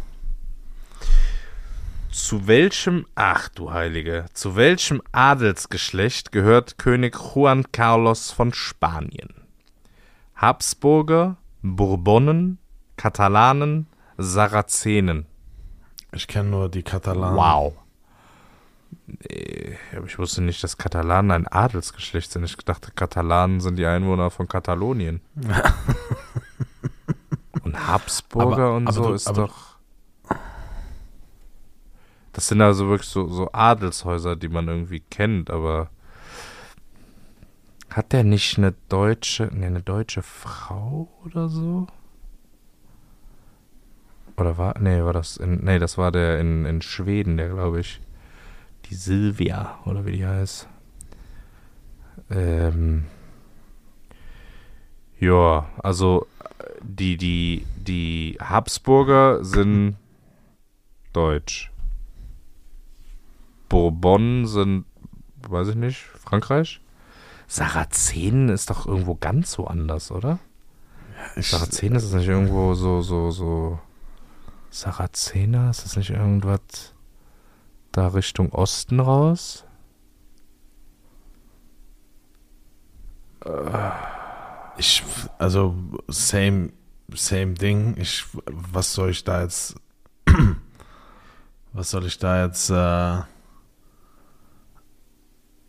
Zu welchem, ach du Heilige, zu welchem Adelsgeschlecht gehört König Juan Carlos von Spanien? Habsburger, Bourbonen, Katalanen, Sarazenen. Ich kenne nur die Katalanen. Wow. Nee, aber ich wusste nicht, dass Katalanen ein Adelsgeschlecht sind. Ich dachte, Katalanen sind die Einwohner von Katalonien. (laughs) und Habsburger Aber- und aber so du- ist doch. Das sind also wirklich so, so Adelshäuser, die man irgendwie kennt, aber hat der nicht eine deutsche, nee, eine deutsche Frau oder so? Oder war, nee, war das in, nee, das war der in, in Schweden, der glaube ich. Die Silvia, oder wie die heißt. Ähm, ja, also die, die, die Habsburger sind deutsch. Bourbon sind, weiß ich nicht, Frankreich. Sarazenen ist doch irgendwo ganz woanders, oder? Ich, Sarazenen ist das nicht irgendwo so, so, so. Sarazener? Ist das nicht irgendwas da Richtung Osten raus? ich, also, same, same Ding. Ich, was soll ich da jetzt, (clears throat) Was soll ich da jetzt äh,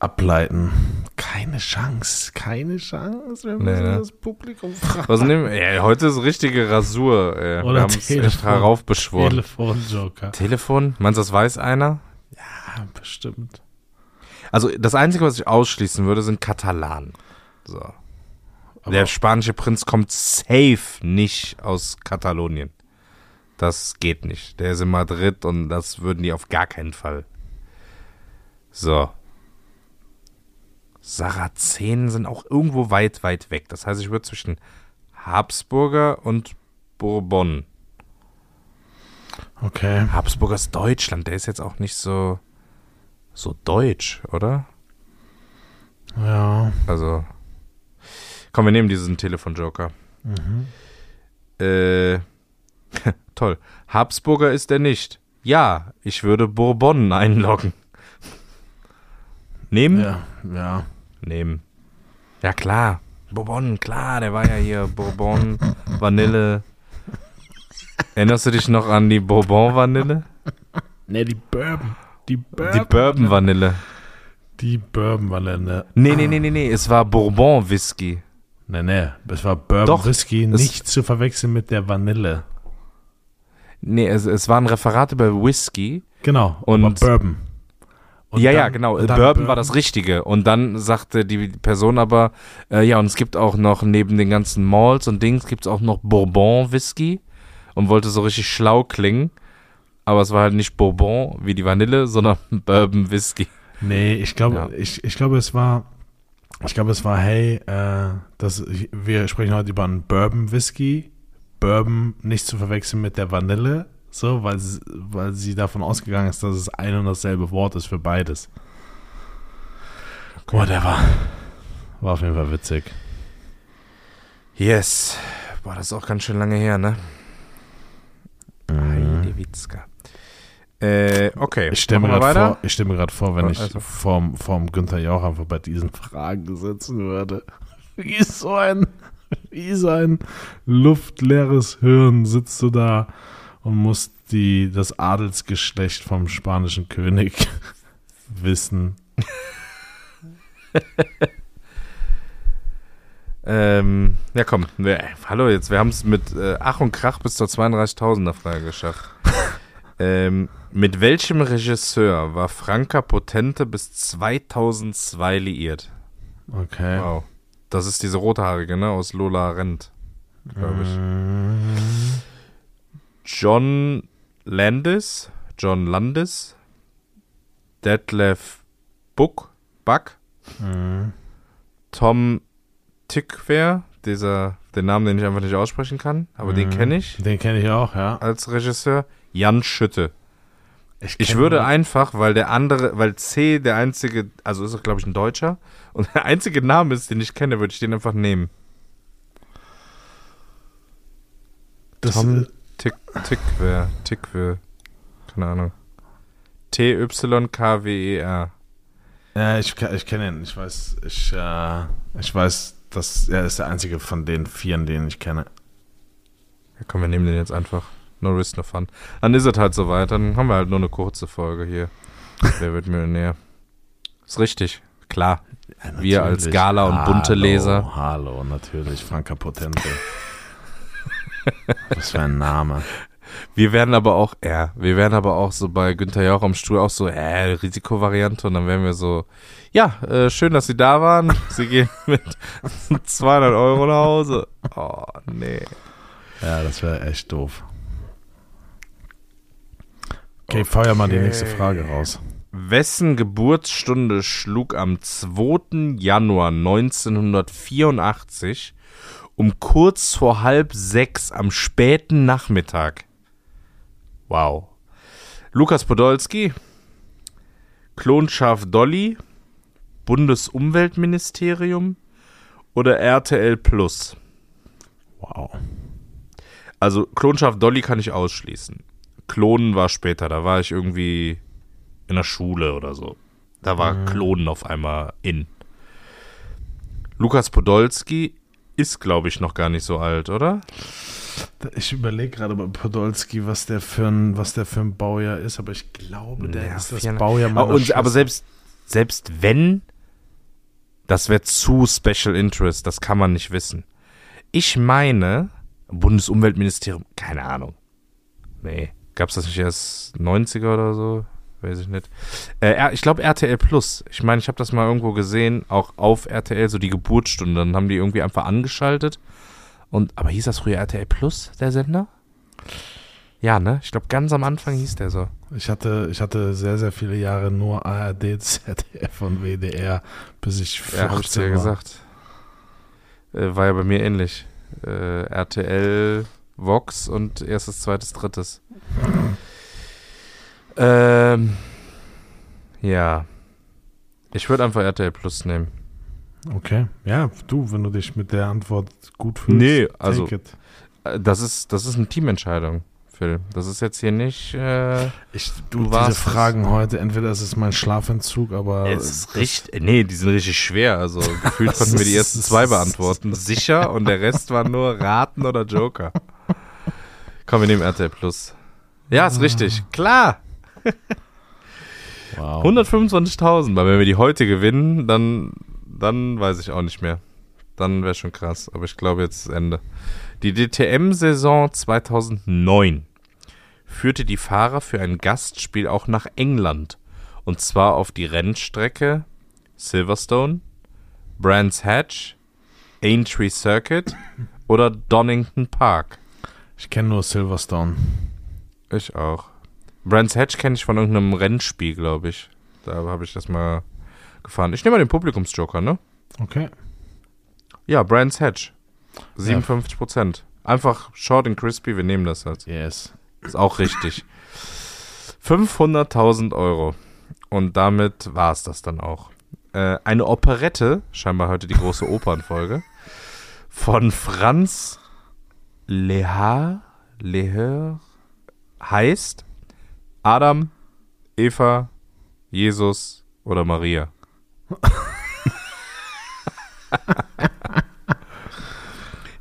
ableiten? Keine Chance, keine Chance. Wir müssen ne? das Publikum fragen. Was nehmen wir? Ja, heute ist richtige Rasur. Ey. Oder wir haben es echt Telefon. heraufbeschworen. Telefonjoker. Telefon? Meinst du, das weiß einer? Ja, bestimmt. Also das Einzige, was ich ausschließen würde, sind Katalanen. So. Aber Der spanische Prinz kommt safe nicht aus Katalonien. Das geht nicht. Der ist in Madrid und das würden die auf gar keinen Fall. So. Sarazenen sind auch irgendwo weit, weit weg. Das heißt, ich würde zwischen Habsburger und Bourbon. Okay. Habsburger ist Deutschland. Der ist jetzt auch nicht so so deutsch, oder? Ja. Also. Komm, wir nehmen diesen Telefonjoker. Mhm. Äh, (laughs) toll. Habsburger ist er nicht. Ja, ich würde Bourbon einloggen. (laughs) Nehmen? Ja, ja. Nehmen. Ja, klar. Bourbon, klar, der war ja hier. Bourbon, Vanille. Erinnerst du dich noch an die Bourbon-Vanille? Ne, die Bourbon. Die Bourbon. Die Bourbon-Vanille. Die Bourbon war ne. Nee, nee, nee, nee, nee. Es war Bourbon-Whisky. Ne, ne. Es war Bourbon Doch, Whisky, es- nicht zu verwechseln mit der Vanille. Nee, es, es waren Referate über Whisky. Genau. Und- Bourbon. Und ja, ja, dann- genau. und dann Bourbon, war das Richtige. Und dann sagte die Person aber, äh, ja, und es gibt auch noch neben den ganzen Malls und Dings, gibt es auch noch Bourbon-Whisky. Und wollte so richtig schlau klingen. Aber es war halt nicht Bourbon wie die Vanille, sondern (laughs) Bourbon-Whisky. Nee, ich glaube, Ja. ich, ich glaube, es war, ich glaube, es war, hey, äh, das, wir sprechen heute über einen Bourbon Whisky. Bourbon nicht zu verwechseln mit der Vanille, so, weil sie, weil sie davon ausgegangen ist, dass es ein und dasselbe Wort ist für beides. Whatever. War auf jeden Fall witzig. Yes. Boah, das ist auch ganz schön lange her, ne? Mhm. Heide Witzka. Äh, okay. Ich stelle mir gerade vor, ich stell vor, wenn ich Also. vorm, vorm Günther Jauch einfach bei diesen Fragen sitzen würde. (laughs) Wie so ein, wie so ein luftleeres Hirn sitzt du da und musst die, das Adelsgeschlecht vom spanischen König (laughs) wissen. (laughs) Ähm, ja, komm. Wir, hallo, jetzt, wir haben es mit äh, Ach und Krach bis zur 32.000er Frage geschafft. (laughs) ähm, mit welchem Regisseur war Franka Potente bis 2002 liiert? Okay. Wow. Das ist diese rothaarige, ne? Aus Lola Rent, glaube ich. Mhm. John Landis, John Landis, Detlef Buck, Buck, Mhm. Tom Tickwer, dieser, den Namen, den ich einfach nicht aussprechen kann, aber den Mhm. kenne ich Den kenne ich auch, ja. als Regisseur. Jan Schütte. Ich kenn würde nur- einfach, weil der andere, weil C der einzige, also ist er, glaube ich, ein Deutscher, (laughs) und der einzige Name ist, den ich kenne, würde ich den einfach nehmen. das, Tom Tick, Tickwer, Tickwer, keine Ahnung. T-Y-K-W-E-R. Ja, ich, ich kenne ihn. Ich weiß, ich, äh, ich weiß, dass er ist der einzige von den vieren, den ich kenne. Ja, komm, wir nehmen den jetzt einfach. No risk, no fun. Dann ist es halt soweit. Dann haben wir halt nur eine kurze Folge hier. Wer wird Millionär? Ist richtig. Klar. Ja, Wir als. Gala und bunte Hallo, Leser. Hallo, natürlich. Franka Potente. Was für ein Name. Wir werden aber auch, ja, wir werden aber auch so bei Günther Jauch am Stuhl auch so, äh, Risikovariante und dann werden wir so, ja, äh, schön, dass Sie da waren. Sie gehen (laughs) mit 200 Euro nach Hause. Oh, nee. Ja, das wäre echt doof. Okay, feuer mal die nächste Frage raus. Wessen Geburtsstunde schlug am 2. Januar 1984 um kurz vor halb sechs am späten Nachmittag? Wow. Lukas Podolski, Klonschaf Dolly, Bundesumweltministerium oder RTL Plus? Wow. Also Klonschaf Dolly kann ich ausschließen. Klonen war später, da war ich irgendwie in der Schule oder so. Da war Klonen auf einmal in. Lukas Podolski ist, glaube ich, noch gar nicht so alt, oder? Ich überlege gerade bei Podolski, was der für ein, was der für ein Baujahr ist, aber ich glaube, der Ja, ist das 400. Baujahr Aber, meiner und, aber selbst, selbst wenn, das wäre zu Special Interest, das kann man nicht wissen. Ich meine, Bundesumweltministerium, keine Ahnung. Nee, gab's das nicht erst 90er oder so? Weiß ich nicht. Äh, ich glaube RTL Plus. Ich meine, ich habe das mal irgendwo gesehen, auch auf RTL, so die Geburtsstunde. Dann haben die irgendwie einfach angeschaltet. Und, aber hieß das früher RTL Plus, der Sender? Ja, ne? Ich glaube, ganz am Anfang hieß der so. Ich hatte, ich hatte sehr, sehr viele Jahre nur ARD, ZDF und WDR, bis ich 14 Ja, hab ich dir war. gesagt. Äh, war ja bei mir ähnlich. Äh, RTL, Vox und erstes, zweites, drittes. Ähm, ja. Ich würde einfach RTL Plus nehmen. Okay. Ja, du, wenn du dich mit der Antwort gut fühlst. Nee, take also- it. Äh, Das ist, das ist eine Teamentscheidung, Phil. Das ist jetzt hier nicht. Äh, Ich, Du du, diese warst es. Fragen heute, entweder ist es mein Schlafentzug, aber. es ist richtig. Nee, die sind richtig schwer. Also (laughs) gefühlt konnten wir die ersten zwei beantworten. Sicher. Und der Rest war nur Raten oder Joker. Komm, wir nehmen RTL Plus. Ja, ist richtig. Klar. (laughs) Wow. 125.000, weil wenn wir die heute gewinnen, dann, dann weiß ich auch nicht mehr. Dann wäre schon krass, aber ich glaube jetzt ist Ende. Die DTM-Saison 2009 führte die Fahrer für ein Gastspiel auch nach England. Und zwar auf die Rennstrecke Silverstone, Brands Hatch, Aintree Circuit (laughs) oder Donington Park. Ich kenne nur Silverstone. Ich auch. Brands Hatch kenne ich von irgendeinem Rennspiel, glaube ich. Da habe ich das mal gefahren. Ich nehme mal den Publikumsjoker, ne? Okay. Ja, Brands Hatch. 57 Prozent. Einfach short and crispy, wir nehmen das jetzt. Yes. Ist auch richtig. 500.000 Euro. Und damit war es das dann auch. Äh, eine Operette, scheinbar heute die große Opernfolge, von Franz Lehar, Lehör, heißt Adam, Eva, Jesus oder Maria.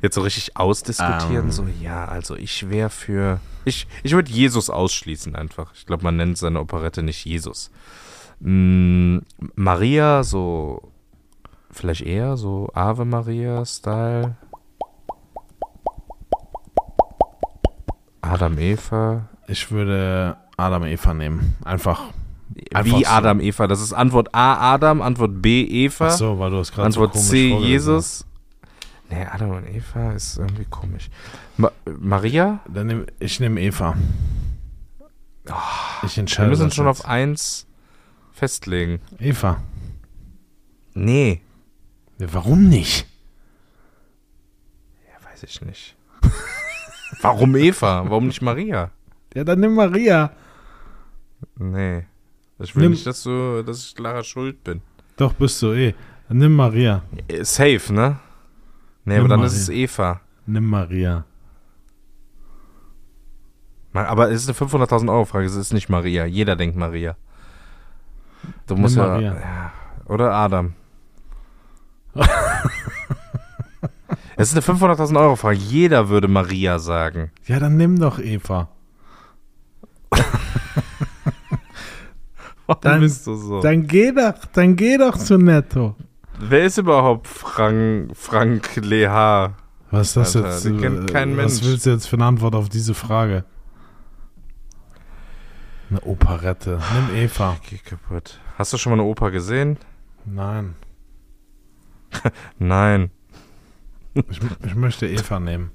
Jetzt so richtig ausdiskutieren, Ähm. so, ja, also ich wäre für. Ich, ich würde Jesus ausschließen einfach. Ich glaube, man nennt seine Operette nicht Jesus. Mm, Maria, so. Vielleicht eher so Ave Maria-Style. Adam, Eva. Ich würde Adam Eva nehmen. Einfach. Einfach Wie so. Adam, Eva? Das ist Antwort A, Adam, Antwort B, Eva. Ach so, weil du es gerade so Antwort komisch C, Jesus. Nee, Adam und Eva ist irgendwie komisch. Ma Maria? Dann nehm, ich nehme Eva. ich Wir entscheide müssen uns schon jetzt. auf eins festlegen. Eva. Nee. Ja, warum nicht? Ja, weiß ich nicht. (laughs) Warum Eva? Warum nicht Maria? Ja, dann nimm Maria. Nee. Ich will Nimm- nicht, dass du, dass ich Clara schuld bin. Doch, bist du eh. Nimm Maria. Äh, Safe, ne? Nee, Nimm aber dann Maria. ist es Eva. Nimm Maria. Ma- Aber es ist eine 500.000 Euro Frage, es ist nicht Maria. Jeder denkt Maria. Du musst ja, Maria. ja. Oder Adam. (laughs) es ist eine 500.000 Euro Frage. Jeder würde Maria sagen. Ja, dann nimm doch Eva. Dann- bist du so? Dann geh doch, dann geh doch zu Netto. Wer ist überhaupt Frank, Frank Leha? Was ist das Alter, jetzt? den kennt äh, kein was Mensch. willst du jetzt für eine Antwort auf diese Frage? Eine Operette. Nimm Eva. Geh kaputt. Hast du schon mal eine Oper gesehen? Nein. (laughs) Nein. Ich, ich möchte Eva nehmen.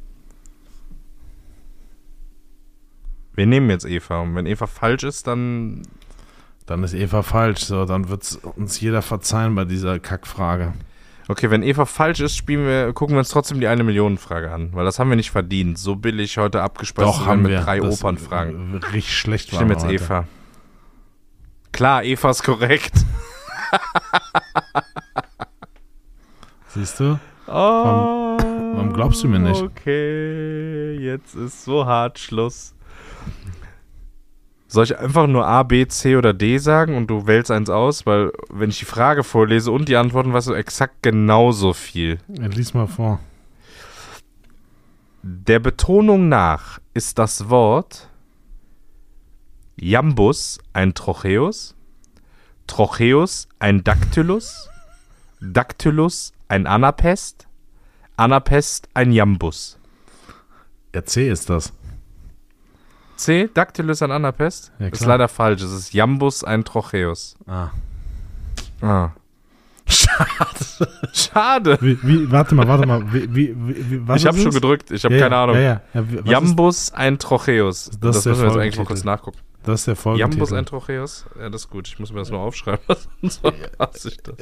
Wir nehmen jetzt Eva. Und wenn Eva falsch ist, dann. Dann ist Eva falsch. So, dann wird uns jeder verzeihen bei dieser Kackfrage. Okay, wenn Eva falsch ist, spielen wir, gucken wir uns trotzdem die eine Million Frage an, weil das haben wir nicht verdient. So billig heute abgespeist Doch, werden haben mit wir. drei Das, Opernfragen. Richtig schlecht war nehme jetzt Eva. Klar, Eva ist korrekt. (laughs) Siehst du? Oh, warum glaubst du mir nicht? Okay, jetzt ist so hart Schluss. Soll ich einfach nur A, B, C oder D sagen und du wählst eins aus? Weil, wenn ich die Frage vorlese und die Antworten, weißt du exakt genauso viel. Ja, lies mal vor. Der Betonung nach ist das Wort Jambus ein Trocheus, Trocheus ein Dactylus, Dactylus ein Anapest, Anapest ein Jambus. Ja, C ist das. C, Dactylus ein Anapest? Ja, ist leider falsch. Es ist Jambus ein Trocheus. Ah. Ah. Schade. Schade. Wie, wie, warte mal, warte mal. Wie, Ich habe schon gedrückt. Ich habe Ja, keine ja, Ahnung. Ja, Jambus ein Trocheus. Das Das, müssen wir jetzt eigentlich mal kurz nachgucken. Das ist der Folgentitel. Jambus ein Trocheus? Ja, das ist gut. Ich muss mir das nur aufschreiben. (laughs) Ich das.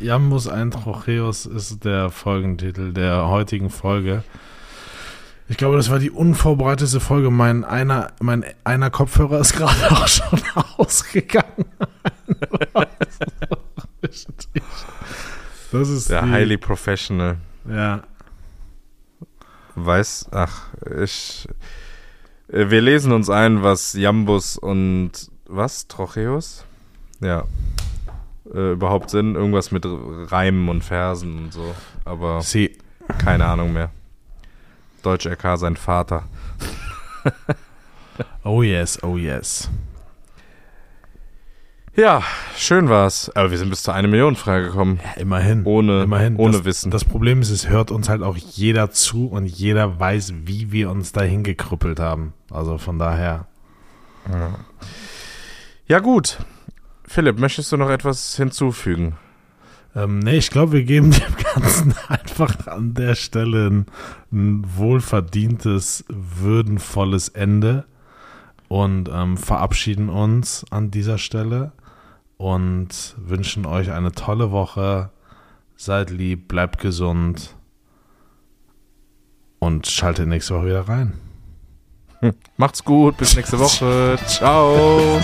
Jambus ein Trocheus ist der Folgentitel der heutigen Folge. Ich glaube, das war die unvorbereitete Folge. Mein einer, mein einer Kopfhörer ist gerade (laughs) auch schon ausgegangen. das ist Der die, highly professional. Ja, Weiß, ach, ich. äh, Wir lesen uns ein, was Jambus und was? Trocheus? Ja. Äh, überhaupt Sinn. Irgendwas mit Reimen und Versen und so. Aber sie. keine Ahnung mehr. Deutsch RK sein Vater. (laughs) Oh yes, oh yes. Ja, schön war's. Aber wir sind bis zu einer Million freigekommen. Ja, immerhin. Ohne, immerhin. ohne das, Wissen. Das Problem ist, es hört uns halt auch jeder zu und jeder weiß, wie wir uns dahin gekrüppelt haben. Also von daher. Ja, gut. Philipp, möchtest du noch etwas hinzufügen? Ähm, nee, ich glaube, wir geben (laughs) dem Ganzen (laughs) einfach an der Stelle ein, ein wohlverdientes, würdenvolles Ende und ähm, verabschieden uns an dieser Stelle und wünschen euch eine tolle Woche. Seid lieb, bleibt gesund und schaltet nächste Woche wieder rein. Macht's gut, bis nächste Woche. (laughs) Ciao.